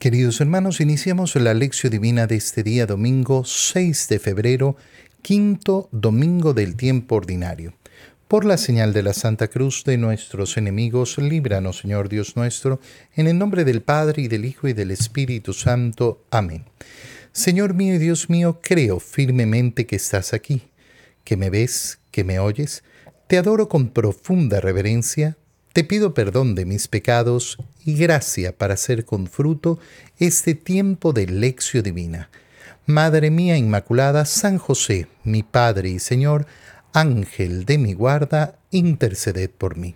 Queridos hermanos, iniciamos la lección divina de este día domingo 6 de febrero, quinto domingo del tiempo ordinario. Por la señal de la Santa Cruz de nuestros enemigos, líbranos, Señor Dios nuestro, en el nombre del Padre y del Hijo y del Espíritu Santo. Amén. Señor mío y Dios mío, creo firmemente que estás aquí, que me ves, que me oyes. Te adoro con profunda reverencia te pido perdón de mis pecados y gracia para hacer con fruto este tiempo de lección divina. Madre mía Inmaculada, San José, mi Padre y Señor, Ángel de mi guarda, interceded por mí.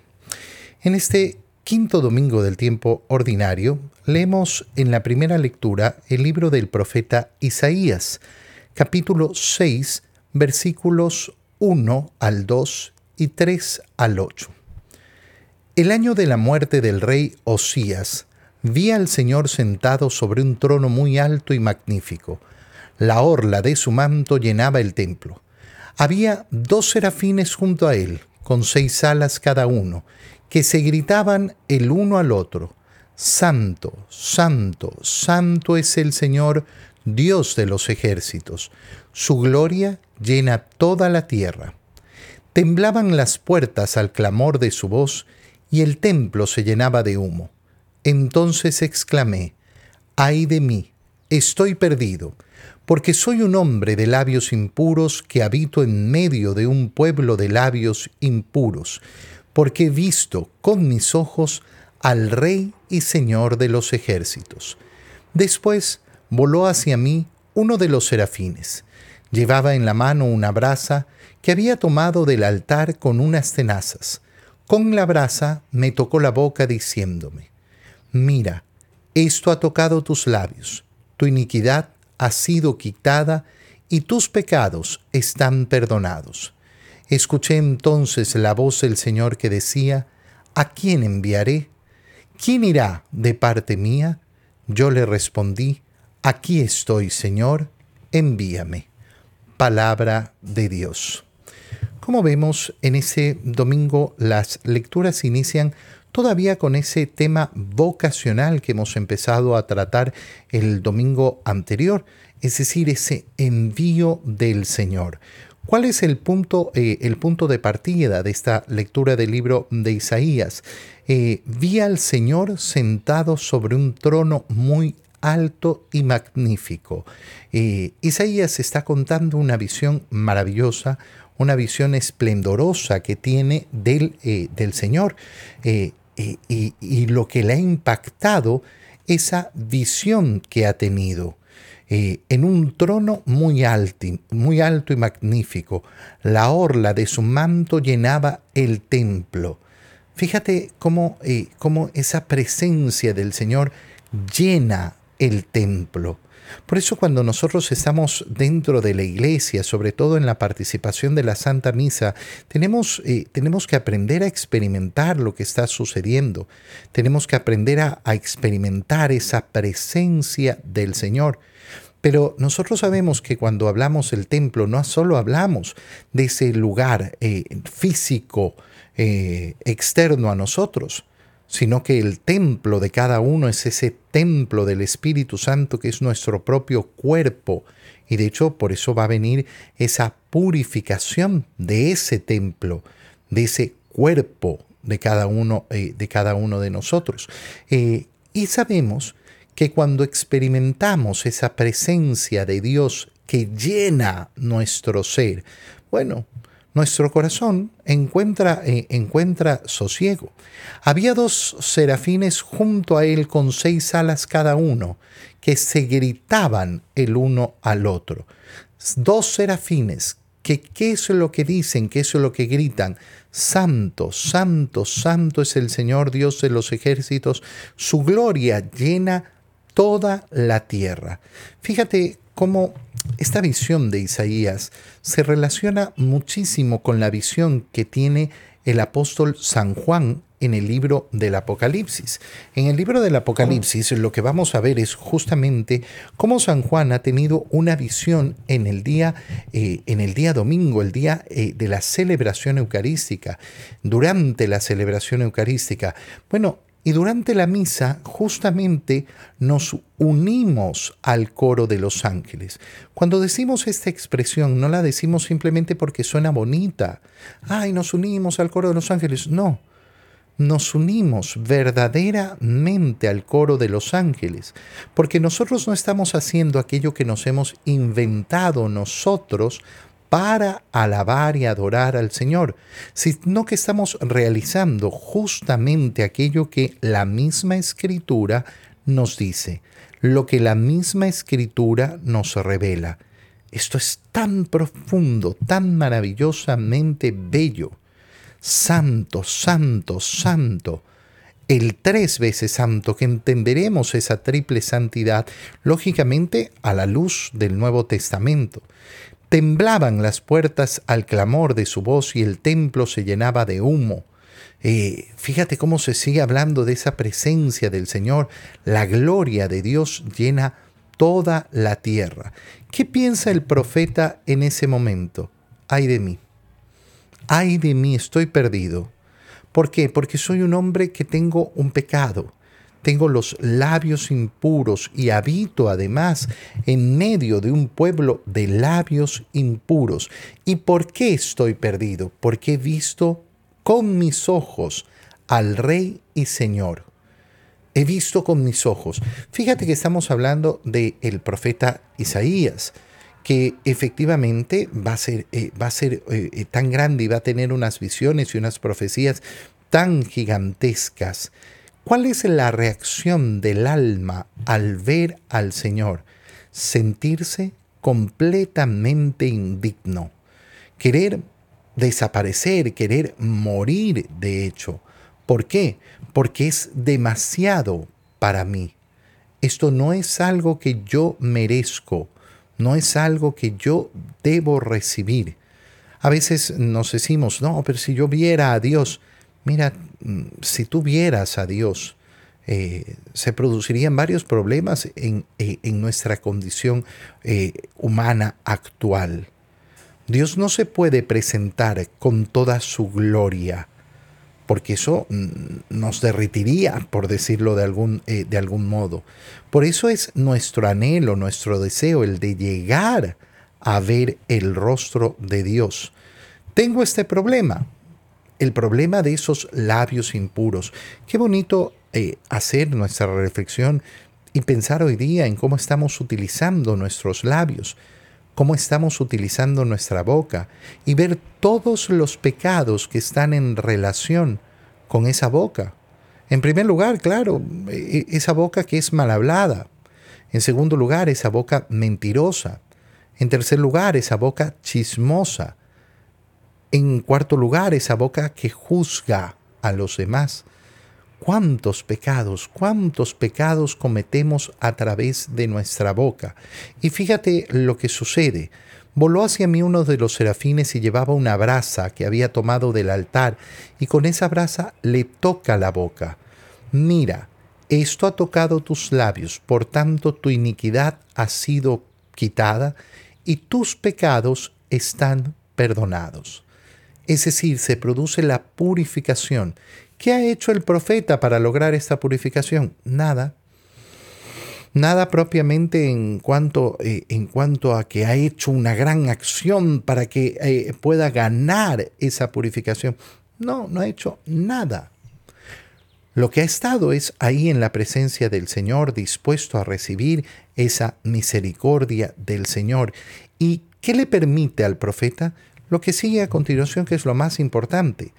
En este quinto domingo del tiempo ordinario, leemos en la primera lectura el libro del profeta Isaías, capítulo 6, versículos 1 al 2 y 3 al 8. El año de la muerte del rey Osías, vi al Señor sentado sobre un trono muy alto y magnífico. La orla de su manto llenaba el templo. Había dos serafines junto a él, con seis alas cada uno, que se gritaban el uno al otro, Santo, Santo, Santo es el Señor, Dios de los ejércitos. Su gloria llena toda la tierra. Temblaban las puertas al clamor de su voz, y el templo se llenaba de humo. Entonces exclamé, ay de mí, estoy perdido, porque soy un hombre de labios impuros que habito en medio de un pueblo de labios impuros, porque he visto con mis ojos al Rey y Señor de los ejércitos. Después voló hacia mí uno de los serafines. Llevaba en la mano una brasa que había tomado del altar con unas tenazas con la brasa me tocó la boca diciéndome, mira, esto ha tocado tus labios, tu iniquidad ha sido quitada y tus pecados están perdonados. Escuché entonces la voz del Señor que decía, ¿A quién enviaré? ¿Quién irá de parte mía? Yo le respondí, Aquí estoy, Señor, envíame. Palabra de Dios. Como vemos, en ese domingo las lecturas inician todavía con ese tema vocacional que hemos empezado a tratar el domingo anterior, es decir, ese envío del Señor. ¿Cuál es el punto, eh, el punto de partida de esta lectura del libro de Isaías? Eh, vi al Señor sentado sobre un trono muy alto y magnífico. Eh, Isaías está contando una visión maravillosa, una visión esplendorosa que tiene del, eh, del Señor. Eh, y, lo que le ha impactado, esa visión que ha tenido. Eh, en un trono muy alto, muy alto y magnífico. La orla de su manto llenaba el templo. Fíjate cómo, cómo esa presencia del Señor llena el templo. Por eso cuando nosotros estamos dentro de la iglesia, sobre todo en la participación de la Santa Misa, tenemos, eh, tenemos que aprender a experimentar lo que está sucediendo. Tenemos que aprender a, experimentar esa presencia del Señor. Pero nosotros sabemos que cuando hablamos del templo, no solo hablamos de ese lugar eh, físico eh, externo a nosotros, sino que el templo de cada uno es ese templo del Espíritu Santo que es nuestro propio cuerpo. Y de hecho por eso va a venir esa purificación de ese templo, de ese cuerpo de cada uno, eh, de, cada uno de nosotros. Eh, y sabemos que cuando experimentamos esa presencia de Dios que llena nuestro ser, bueno, nuestro corazón encuentra, eh, encuentra sosiego. Había dos serafines junto a él con seis alas cada uno, que se gritaban el uno al otro. Dos serafines, que qué es lo que dicen, qué es lo que gritan. Santo, santo, santo es el Señor Dios de los ejércitos, su gloria llena toda la tierra. Fíjate cómo esta visión de Isaías se relaciona muchísimo con la visión que tiene el apóstol San Juan en el libro del Apocalipsis. En el libro del Apocalipsis lo que vamos a ver es justamente cómo San Juan ha tenido una visión en el día, eh, en el día domingo, el día eh, de la celebración eucarística. Durante la celebración eucarística, bueno, Y durante la misa justamente nos unimos al coro de los ángeles. Cuando decimos esta expresión, no la decimos simplemente porque suena bonita. Ay, nos unimos al coro de los ángeles. No, nos unimos verdaderamente al coro de los ángeles, porque nosotros no estamos haciendo aquello que nos hemos inventado nosotros para alabar y adorar al Señor, sino que estamos realizando justamente aquello que la misma escritura nos dice, lo que la misma escritura nos revela. Esto es tan profundo, tan maravillosamente bello. Santo, santo, santo. El tres veces santo, que entenderemos esa triple santidad, lógicamente a la luz del Nuevo Testamento. Temblaban las puertas al clamor de su voz y el templo se llenaba de humo. Eh, fíjate cómo se sigue hablando de esa presencia del Señor. La gloria de Dios llena toda la tierra. ¿Qué piensa el profeta en ese momento? Ay de mí. Ay de mí, estoy perdido. ¿Por qué? Porque soy un hombre que tengo un pecado tengo los labios impuros y habito además en medio de un pueblo de labios impuros. ¿Y por qué estoy perdido? Porque he visto con mis ojos al Rey y Señor. He visto con mis ojos. Fíjate que estamos hablando del el profeta Isaías que efectivamente va a ser, eh, va a ser eh, eh, tan grande y va a tener unas visiones y unas profecías tan gigantescas ¿Cuál es la reacción del alma al ver al Señor? Sentirse completamente indigno, querer desaparecer, querer morir, de hecho. ¿Por qué? Porque es demasiado para mí. Esto no es algo que yo merezco, no es algo que yo debo recibir. A veces nos decimos, no, pero si yo viera a Dios, Mira, si tú vieras a Dios, eh, se producirían varios problemas en, eh, nuestra condición eh, humana actual. Dios no se puede presentar con toda su gloria, porque eso mm, nos derritiría, por decirlo de algún, de algún modo. Por eso es nuestro anhelo, nuestro deseo, el de llegar a ver el rostro de Dios. Tengo este problema, el problema de esos labios impuros. Qué bonito eh, hacer nuestra reflexión y pensar hoy día en cómo estamos utilizando nuestros labios, cómo estamos utilizando nuestra boca y ver todos los pecados que están en relación con esa boca. En primer lugar, claro, e, e, esa boca que es mal hablada. En segundo lugar, esa boca mentirosa. En tercer lugar, esa boca chismosa. En cuarto lugar, esa boca que juzga a los demás. ¿Cuántos pecados, cuántos pecados cometemos a través de nuestra boca? Y fíjate lo que sucede. Voló hacia mí uno de los serafines y llevaba una brasa que había tomado del altar, y con esa brasa le toca la boca. Mira, esto ha tocado tus labios, por tanto tu iniquidad ha sido quitada y tus pecados están perdonados. Es decir, se produce la purificación. ¿Qué ha hecho el profeta para lograr esta purificación? Nada. Nada propiamente en cuanto, eh, en cuanto a que ha hecho una gran acción para que eh, pueda ganar esa purificación. No, no ha hecho nada. Lo que ha estado es ahí en la presencia del Señor, dispuesto a recibir esa misericordia del Señor. ¿Y qué le permite al profeta? Lo que sigue a continuación, que es lo más importante,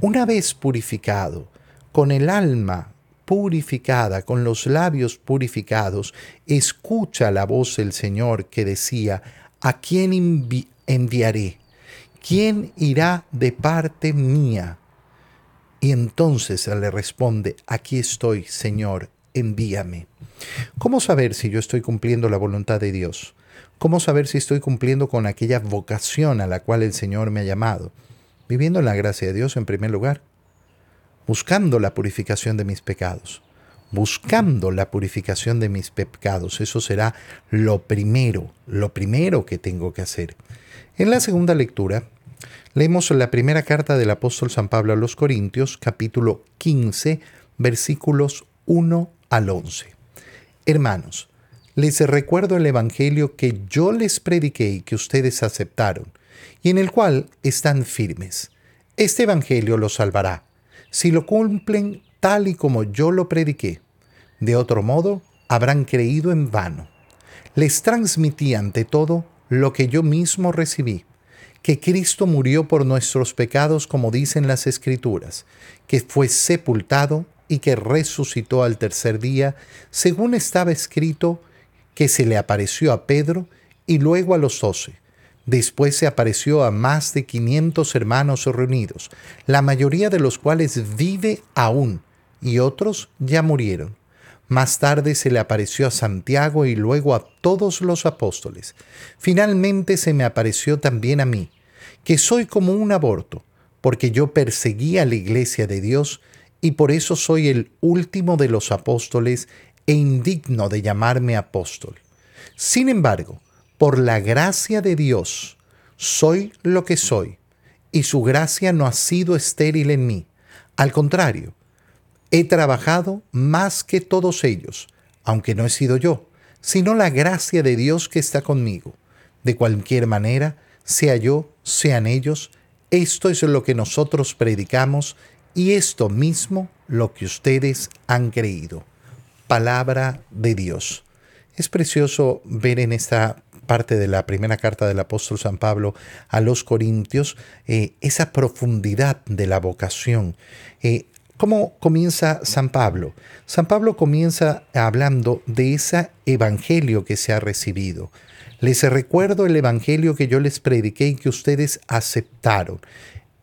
una vez purificado, con el alma purificada, con los labios purificados, escucha la voz del Señor que decía, ¿a quién enviaré? ¿Quién irá de parte mía? Y entonces le responde, aquí estoy, Señor, envíame. ¿Cómo saber si yo estoy cumpliendo la voluntad de Dios? ¿Cómo saber si estoy cumpliendo con aquella vocación a la cual el Señor me ha llamado? Viviendo en la gracia de Dios en primer lugar, buscando la purificación de mis pecados, buscando la purificación de mis pecados. Eso será lo primero, lo primero que tengo que hacer. En la segunda lectura, leemos la primera carta del apóstol San Pablo a los Corintios, capítulo 15, versículos 1 al 11. Hermanos, les recuerdo el Evangelio que yo les prediqué y que ustedes aceptaron, y en el cual están firmes. Este Evangelio los salvará, si lo cumplen tal y como yo lo prediqué. De otro modo, habrán creído en vano. Les transmití ante todo lo que yo mismo recibí, que Cristo murió por nuestros pecados como dicen las Escrituras, que fue sepultado y que resucitó al tercer día, según estaba escrito, que se le apareció a Pedro y luego a los doce. Después se apareció a más de quinientos hermanos reunidos, la mayoría de los cuales vive aún, y otros ya murieron. Más tarde se le apareció a Santiago y luego a todos los apóstoles. Finalmente se me apareció también a mí, que soy como un aborto, porque yo perseguía la iglesia de Dios y por eso soy el último de los apóstoles e indigno de llamarme apóstol. Sin embargo, por la gracia de Dios, soy lo que soy, y su gracia no ha sido estéril en mí. Al contrario, he trabajado más que todos ellos, aunque no he sido yo, sino la gracia de Dios que está conmigo. De cualquier manera, sea yo, sean ellos, esto es lo que nosotros predicamos y esto mismo lo que ustedes han creído. Palabra de Dios. Es precioso ver en esta parte de la primera carta del apóstol San Pablo a los Corintios eh, esa profundidad de la vocación. Eh, ¿Cómo comienza San Pablo? San Pablo comienza hablando de ese evangelio que se ha recibido. Les recuerdo el evangelio que yo les prediqué y que ustedes aceptaron.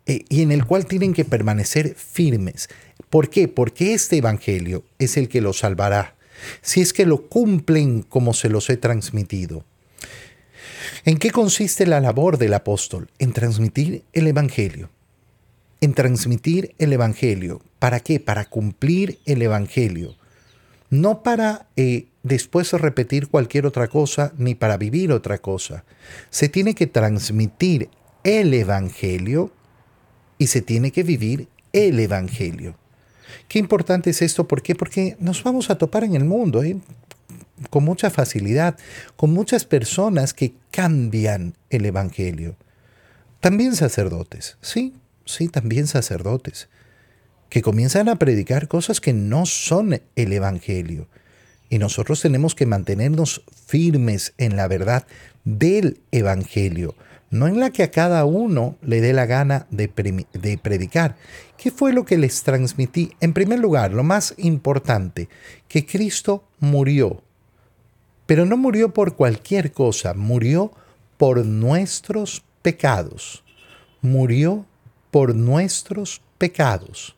Eh, y en el cual tienen que permanecer firmes. ¿Por qué? Porque este Evangelio es el que los salvará, si es que lo cumplen como se los he transmitido. ¿En qué consiste la labor del apóstol? En transmitir el Evangelio. En transmitir el Evangelio. ¿Para qué? Para cumplir el Evangelio. No para eh, después repetir cualquier otra cosa ni para vivir otra cosa. Se tiene que transmitir el Evangelio y se tiene que vivir el Evangelio. Qué importante es esto, ¿por qué? Porque nos vamos a topar en el mundo ¿eh? con mucha facilidad, con muchas personas que cambian el Evangelio. También sacerdotes, sí, sí, también sacerdotes, que comienzan a predicar cosas que no son el Evangelio. Y nosotros tenemos que mantenernos firmes en la verdad del Evangelio, no en la que a cada uno le dé la gana de, predicar. ¿Qué fue lo que les transmití? En primer lugar, lo más importante, que Cristo murió. Pero no murió por cualquier cosa, murió por nuestros pecados. Murió por nuestros pecados.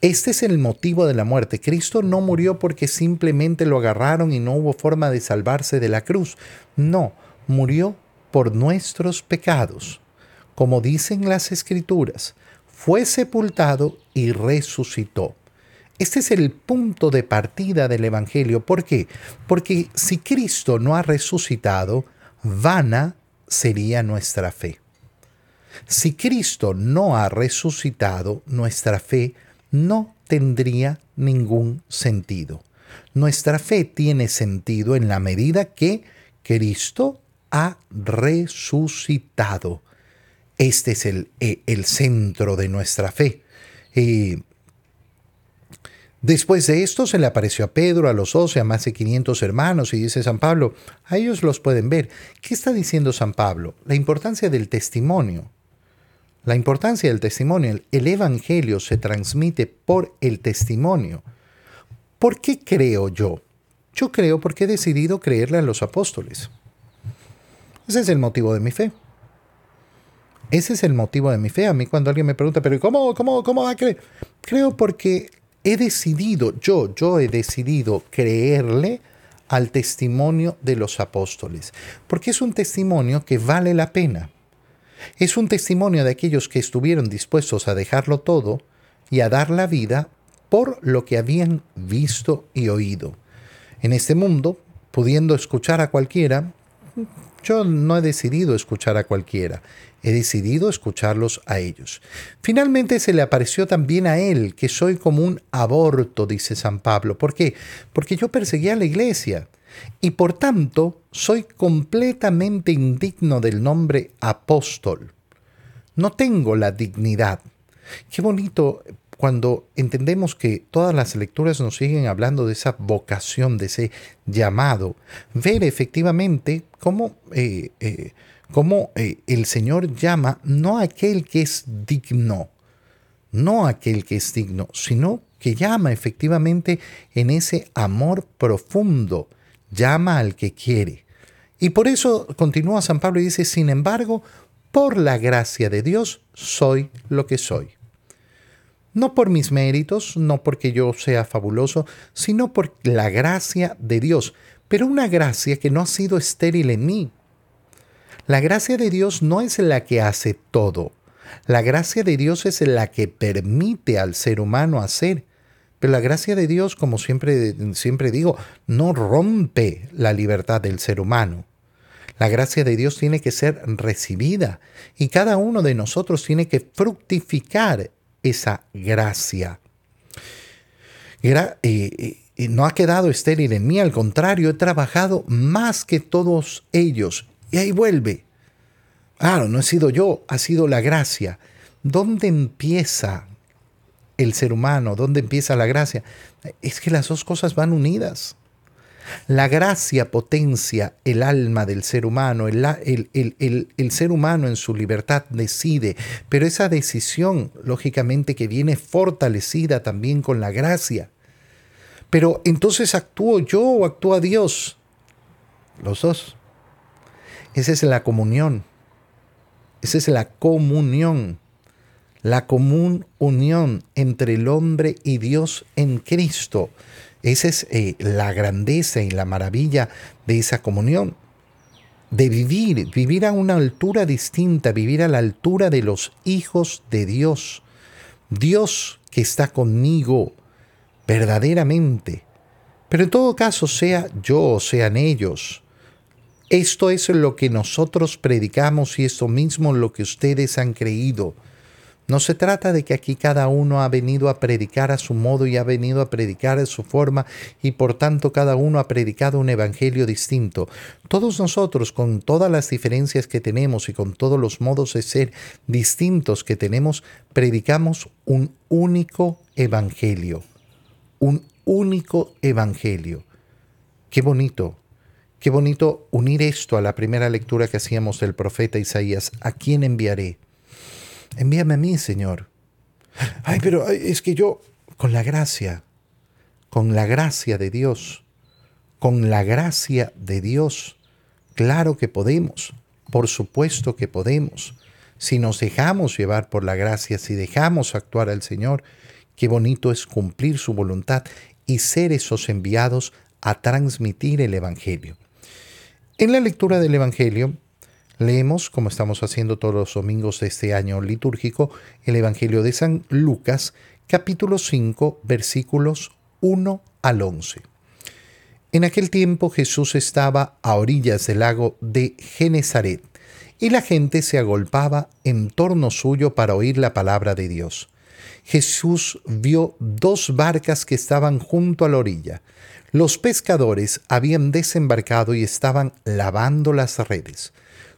Este es el motivo de la muerte. Cristo no murió porque simplemente lo agarraron y no hubo forma de salvarse de la cruz. No, murió por nuestros pecados. Como dicen las escrituras, fue sepultado y resucitó. Este es el punto de partida del Evangelio. ¿Por qué? Porque si Cristo no ha resucitado, vana sería nuestra fe. Si Cristo no ha resucitado, nuestra fe no tendría ningún sentido. Nuestra fe tiene sentido en la medida que Cristo ha resucitado. Este es el, eh, el centro de nuestra fe. Y después de esto se le apareció a Pedro, a los doce, a más de 500 hermanos, y dice San Pablo, a ellos los pueden ver. ¿Qué está diciendo San Pablo? La importancia del testimonio. La importancia del testimonio. El Evangelio se transmite por el testimonio. ¿Por qué creo yo? Yo creo porque he decidido creerle a los apóstoles. Ese es el motivo de mi fe. Ese es el motivo de mi fe. A mí cuando alguien me pregunta, pero ¿cómo, cómo, cómo va a creer? Creo porque he decidido, yo, yo he decidido creerle al testimonio de los apóstoles, porque es un testimonio que vale la pena. Es un testimonio de aquellos que estuvieron dispuestos a dejarlo todo y a dar la vida por lo que habían visto y oído. En este mundo, pudiendo escuchar a cualquiera, yo no he decidido escuchar a cualquiera, he decidido escucharlos a ellos. Finalmente se le apareció también a él, que soy como un aborto, dice San Pablo. ¿Por qué? Porque yo perseguía a la iglesia y por tanto soy completamente indigno del nombre apóstol. No tengo la dignidad. Qué bonito cuando entendemos que todas las lecturas nos siguen hablando de esa vocación, de ese llamado, ver efectivamente cómo, eh, eh, eh, el Señor llama no a aquel que es digno, no a aquel que es digno, sino que llama efectivamente en ese amor profundo, llama al que quiere. Y por eso continúa San Pablo y dice, sin embargo, por la gracia de Dios soy lo que soy no por mis méritos, no porque yo sea fabuloso, sino por la gracia de Dios, pero una gracia que no ha sido estéril en mí. La gracia de Dios no es la que hace todo. La gracia de Dios es la que permite al ser humano hacer. Pero la gracia de Dios, como siempre, siempre digo, no rompe la libertad del ser humano. La gracia de Dios tiene que ser recibida y cada uno de nosotros tiene que fructificar esa gracia. no ha quedado estéril en mí, al contrario, he trabajado más que todos ellos. Y ahí vuelve. Claro, no he sido yo, ha sido la gracia. ¿Dónde empieza el ser humano? ¿Dónde empieza la gracia? Es que las dos cosas van unidas. La gracia potencia el alma del ser humano, el, el, ser humano en su libertad decide, pero esa decisión, lógicamente, que viene fortalecida también con la gracia. Pero entonces actúo yo o actúa Dios. Los dos. Esa es la comunión. Esa es la comunión. La común unión entre el hombre y Dios en Cristo. Esa es eh, la grandeza y la maravilla de esa comunión. De vivir, vivir a una altura distinta, vivir a la altura de los hijos de Dios. Dios que está conmigo verdaderamente. Pero en todo caso, sea yo o sean ellos, esto es lo que nosotros predicamos y esto mismo lo que ustedes han creído. No se trata de que aquí cada uno ha venido a predicar a su modo y ha venido a predicar a su forma y por tanto cada uno ha predicado un evangelio distinto. Todos nosotros, con todas las diferencias que tenemos y con todos los modos de ser distintos que tenemos, predicamos un único evangelio. Un único evangelio. Qué bonito. Qué bonito unir esto a la primera lectura que hacíamos del profeta Isaías. ¿A quién enviaré? Envíame a mí, Señor. Ay, pero es que yo, con la gracia, con la gracia de Dios, con la gracia de Dios, claro que podemos, por supuesto que podemos. Si nos dejamos llevar por la gracia, si dejamos actuar al Señor, qué bonito es cumplir su voluntad y ser esos enviados a transmitir el Evangelio. En la lectura del Evangelio Leemos, como estamos haciendo todos los domingos de este año litúrgico, el Evangelio de San Lucas, capítulo 5, versículos 1 al 11. En aquel tiempo Jesús estaba a orillas del lago de Genezaret, y la gente se agolpaba en torno suyo para oír la palabra de Dios. Jesús vio dos barcas que estaban junto a la orilla. Los pescadores habían desembarcado y estaban lavando las redes.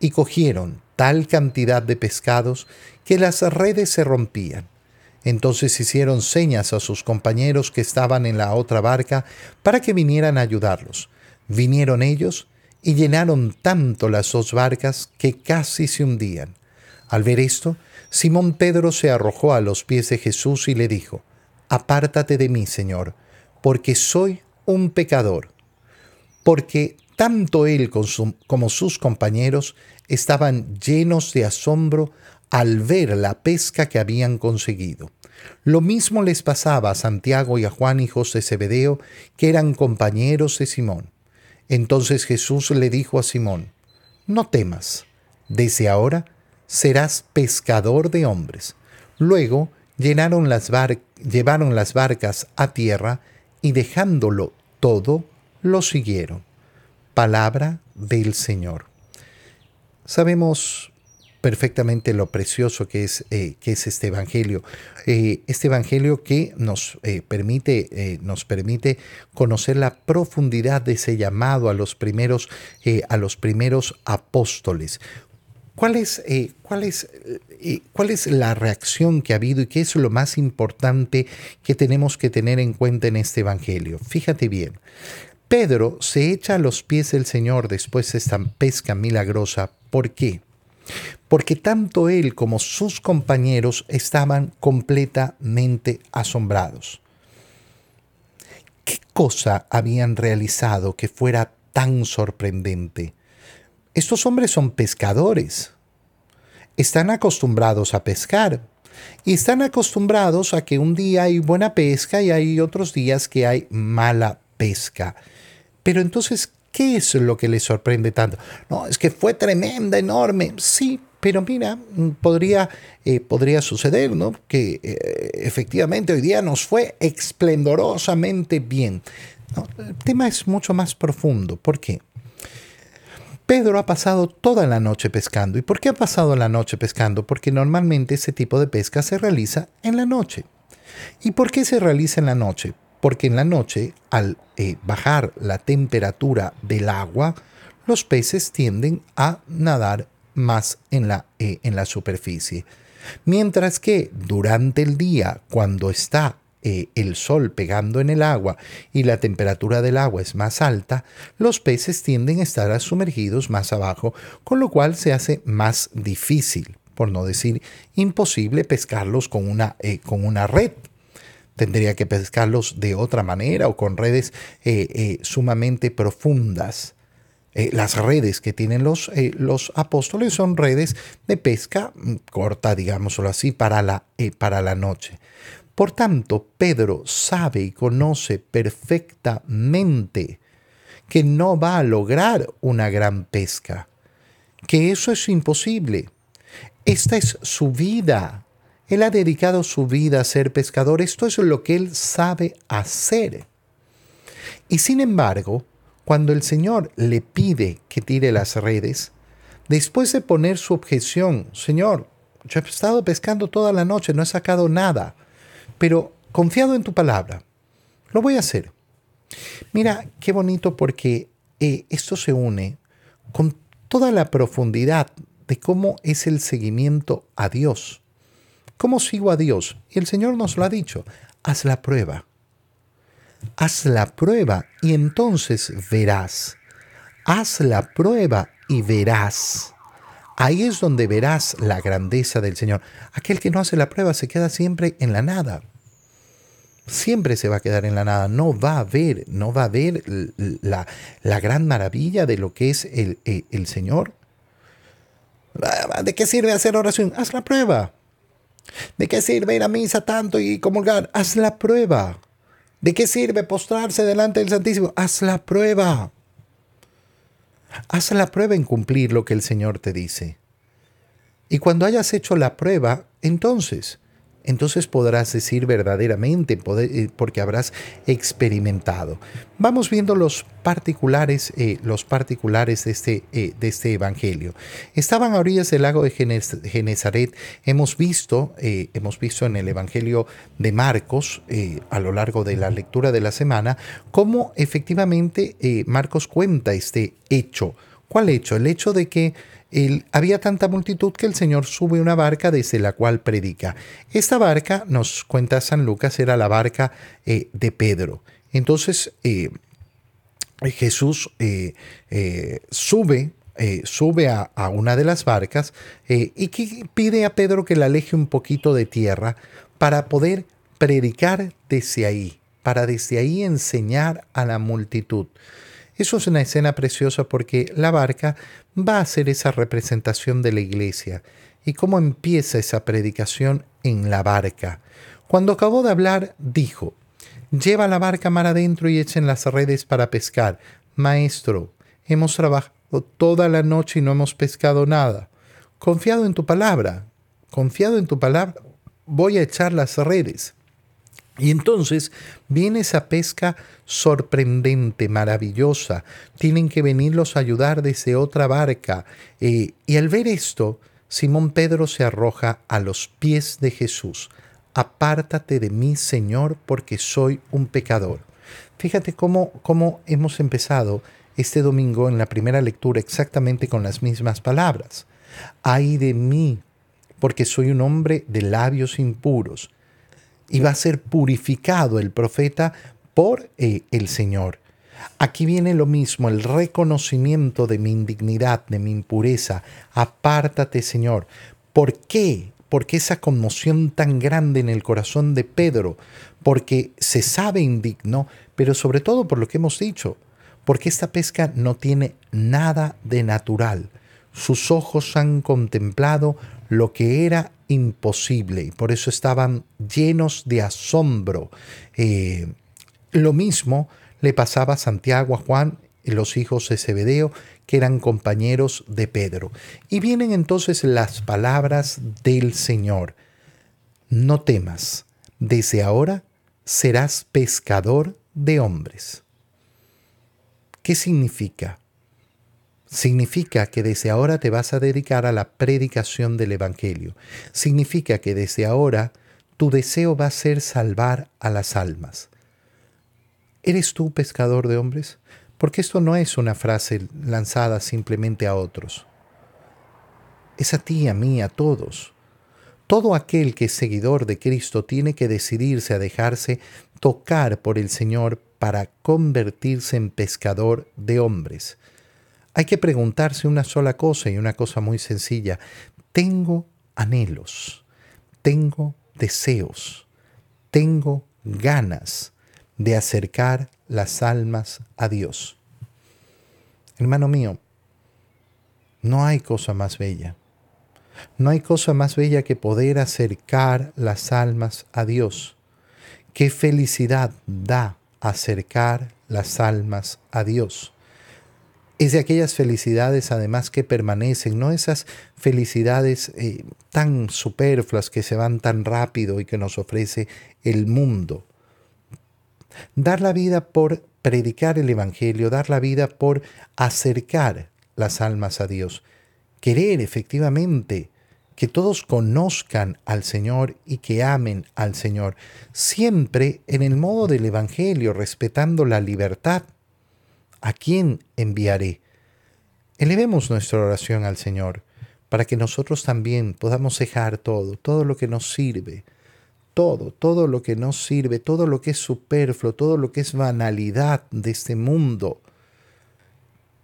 y cogieron tal cantidad de pescados que las redes se rompían. Entonces hicieron señas a sus compañeros que estaban en la otra barca para que vinieran a ayudarlos. Vinieron ellos y llenaron tanto las dos barcas que casi se hundían. Al ver esto, Simón Pedro se arrojó a los pies de Jesús y le dijo, Apártate de mí, Señor, porque soy un pecador. porque tanto él como sus compañeros estaban llenos de asombro al ver la pesca que habían conseguido. Lo mismo les pasaba a Santiago y a Juan, hijos de Zebedeo, que eran compañeros de Simón. Entonces Jesús le dijo a Simón, No temas, desde ahora serás pescador de hombres. Luego llenaron las llevaron las barcas a tierra y dejándolo todo, lo siguieron. Palabra del Señor. Sabemos perfectamente lo precioso que es, eh, que es este Evangelio. Eh, este Evangelio que nos, eh, permite, nos permite conocer la profundidad de ese llamado a los primeros, a los primeros apóstoles. ¿Cuál es, cuál, es, ¿Cuál es la reacción que ha habido y qué es lo más importante que tenemos que tener en cuenta en este Evangelio? Fíjate bien. Pedro se echa a los pies del Señor después de esta pesca milagrosa. ¿Por qué? porque tanto él como sus compañeros estaban completamente asombrados. ¿Qué cosa habían realizado que fuera tan sorprendente? Estos hombres son pescadores. Están acostumbrados a pescar. Y están acostumbrados a que un día hay buena pesca y hay otros días que hay mala pesca. Pero entonces, ¿qué es lo que les sorprende tanto? No, es que fue tremenda, enorme. Sí, pero mira, mm, podría, eh, podría suceder, ¿no? Que eh, efectivamente hoy día nos fue esplendorosamente bien. el tema es mucho más profundo. ¿Por qué? Pedro ha pasado toda la noche pescando. ¿Y por qué ha pasado la noche pescando? Porque normalmente ese tipo de pesca se realiza en la noche. ¿Y por qué se realiza en la noche? Porque en la noche, al eh, bajar la temperatura del agua, los peces tienden a nadar más en la, eh, en la superficie. Mientras que durante el día, cuando está eh, el sol pegando en el agua y la temperatura del agua es más alta, los peces tienden a estar sumergidos más abajo, con lo cual se hace más difícil, por no decir imposible, pescarlos con una, con una red tendría que pescarlos de otra manera o con redes sumamente profundas. Eh, las redes que tienen los, eh, los, apóstoles son redes de pesca mm, corta, digámoslo así, para la, eh, para la noche. Por tanto, Pedro sabe y conoce perfectamente que no va a lograr una gran pesca, que eso es imposible. Esta es su vida. Él ha dedicado su vida a ser pescador. Esto es lo que él sabe hacer. Y sin embargo, cuando el Señor le pide que tire las redes, después de poner su objeción, Señor, yo he estado pescando toda la noche, no he sacado nada, pero confiado en tu palabra, lo voy a hacer. Mira, qué bonito porque eh, esto se une con toda la profundidad de cómo es el seguimiento a Dios. ¿Cómo sigo a Dios? Y el Señor nos lo ha dicho, haz la prueba haz la prueba y entonces verás. Haz la prueba y verás. Ahí es donde verás la grandeza del Señor. Aquel que no hace la prueba se queda siempre en la nada. Siempre se va a quedar en la nada. No va a ver, no va a ver la, gran maravilla de lo que es el, el, el Señor. ¿De qué sirve hacer oración? Haz la prueba. ¿De qué sirve ir a misa tanto y comulgar? Haz la prueba. ¿De qué sirve postrarse delante del Santísimo? Haz la prueba. Haz la prueba en cumplir lo que el Señor te dice. Y cuando hayas hecho la prueba, entonces entonces podrás decir verdaderamente, eh, porque habrás experimentado. Vamos viendo los particulares, eh, los particulares de este, eh, de este evangelio. Estaban a orillas del lago de Genezaret. Hemos visto, hemos visto en el evangelio de Marcos, a lo largo de la lectura de la semana, cómo efectivamente Marcos cuenta este hecho. ¿Cuál hecho? El hecho de que había tanta multitud que el Señor sube una barca desde la cual predica. Esta barca, nos cuenta San Lucas, era la barca eh, de Pedro. Entonces eh, Jesús eh, sube, sube a, una de las barcas y pide a Pedro que la aleje un poquito de tierra para poder predicar desde ahí, para desde ahí enseñar a la multitud. Eso es una escena preciosa porque la barca va a ser esa representación de la iglesia. ¿Y cómo empieza esa predicación en la barca? Cuando acabó de hablar, dijo, Lleva la barca mar adentro y echen las redes para pescar. Maestro, hemos trabajado toda la noche y no hemos pescado nada. Confiado en tu palabra, confiado en tu palabra, voy a echar las redes. Y entonces viene esa pesca sorprendente, maravillosa. Tienen que venirlos a ayudar desde otra barca. Eh, y al ver esto, Simón Pedro se arroja a los pies de Jesús. Apártate de mí, Señor, porque soy un pecador. Fíjate cómo, cómo hemos empezado este domingo en la primera lectura exactamente con las mismas palabras. Ay de mí, porque soy un hombre de labios impuros. Y va a ser purificado el profeta por eh, el Señor. Aquí viene lo mismo, el reconocimiento de mi indignidad, de mi impureza. Apártate, Señor. ¿Por qué? Porque esa conmoción tan grande en el corazón de Pedro, porque se sabe indigno, pero sobre todo por lo que hemos dicho, porque esta pesca no tiene nada de natural. Sus ojos han contemplado lo que era imposible y por eso estaban llenos de asombro. Eh, lo mismo le pasaba a Santiago, a Juan, y los hijos de Zebedeo, que eran compañeros de Pedro. Y vienen entonces las palabras del Señor. No temas, desde ahora serás pescador de hombres. ¿Qué significa? Significa que desde ahora te vas a dedicar a la predicación del Evangelio. Significa que desde ahora tu deseo va a ser salvar a las almas. ¿Eres tú pescador de hombres? Porque esto no es una frase lanzada simplemente a otros. Es a ti, a mí, a todos. Todo aquel que es seguidor de Cristo tiene que decidirse a dejarse tocar por el Señor para convertirse en pescador de hombres. Hay que preguntarse una sola cosa y una cosa muy sencilla. Tengo anhelos, tengo deseos, tengo ganas de acercar las almas a Dios. Hermano mío, no hay cosa más bella. No hay cosa más bella que poder acercar las almas a Dios. Qué felicidad da acercar las almas a Dios. Es de aquellas felicidades además que permanecen, no esas felicidades eh, tan superfluas que se van tan rápido y que nos ofrece el mundo. Dar la vida por predicar el Evangelio, dar la vida por acercar las almas a Dios. Querer efectivamente que todos conozcan al Señor y que amen al Señor, siempre en el modo del Evangelio, respetando la libertad. ¿A quién enviaré? Elevemos nuestra oración al Señor para que nosotros también podamos dejar todo, todo lo que nos sirve, todo, todo lo que nos sirve, todo lo que es superfluo, todo lo que es banalidad de este mundo,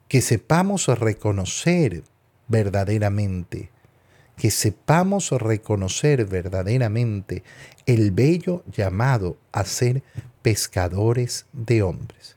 que sepamos reconocer verdaderamente que sepamos reconocer verdaderamente el bello llamado a ser pescadores de hombres.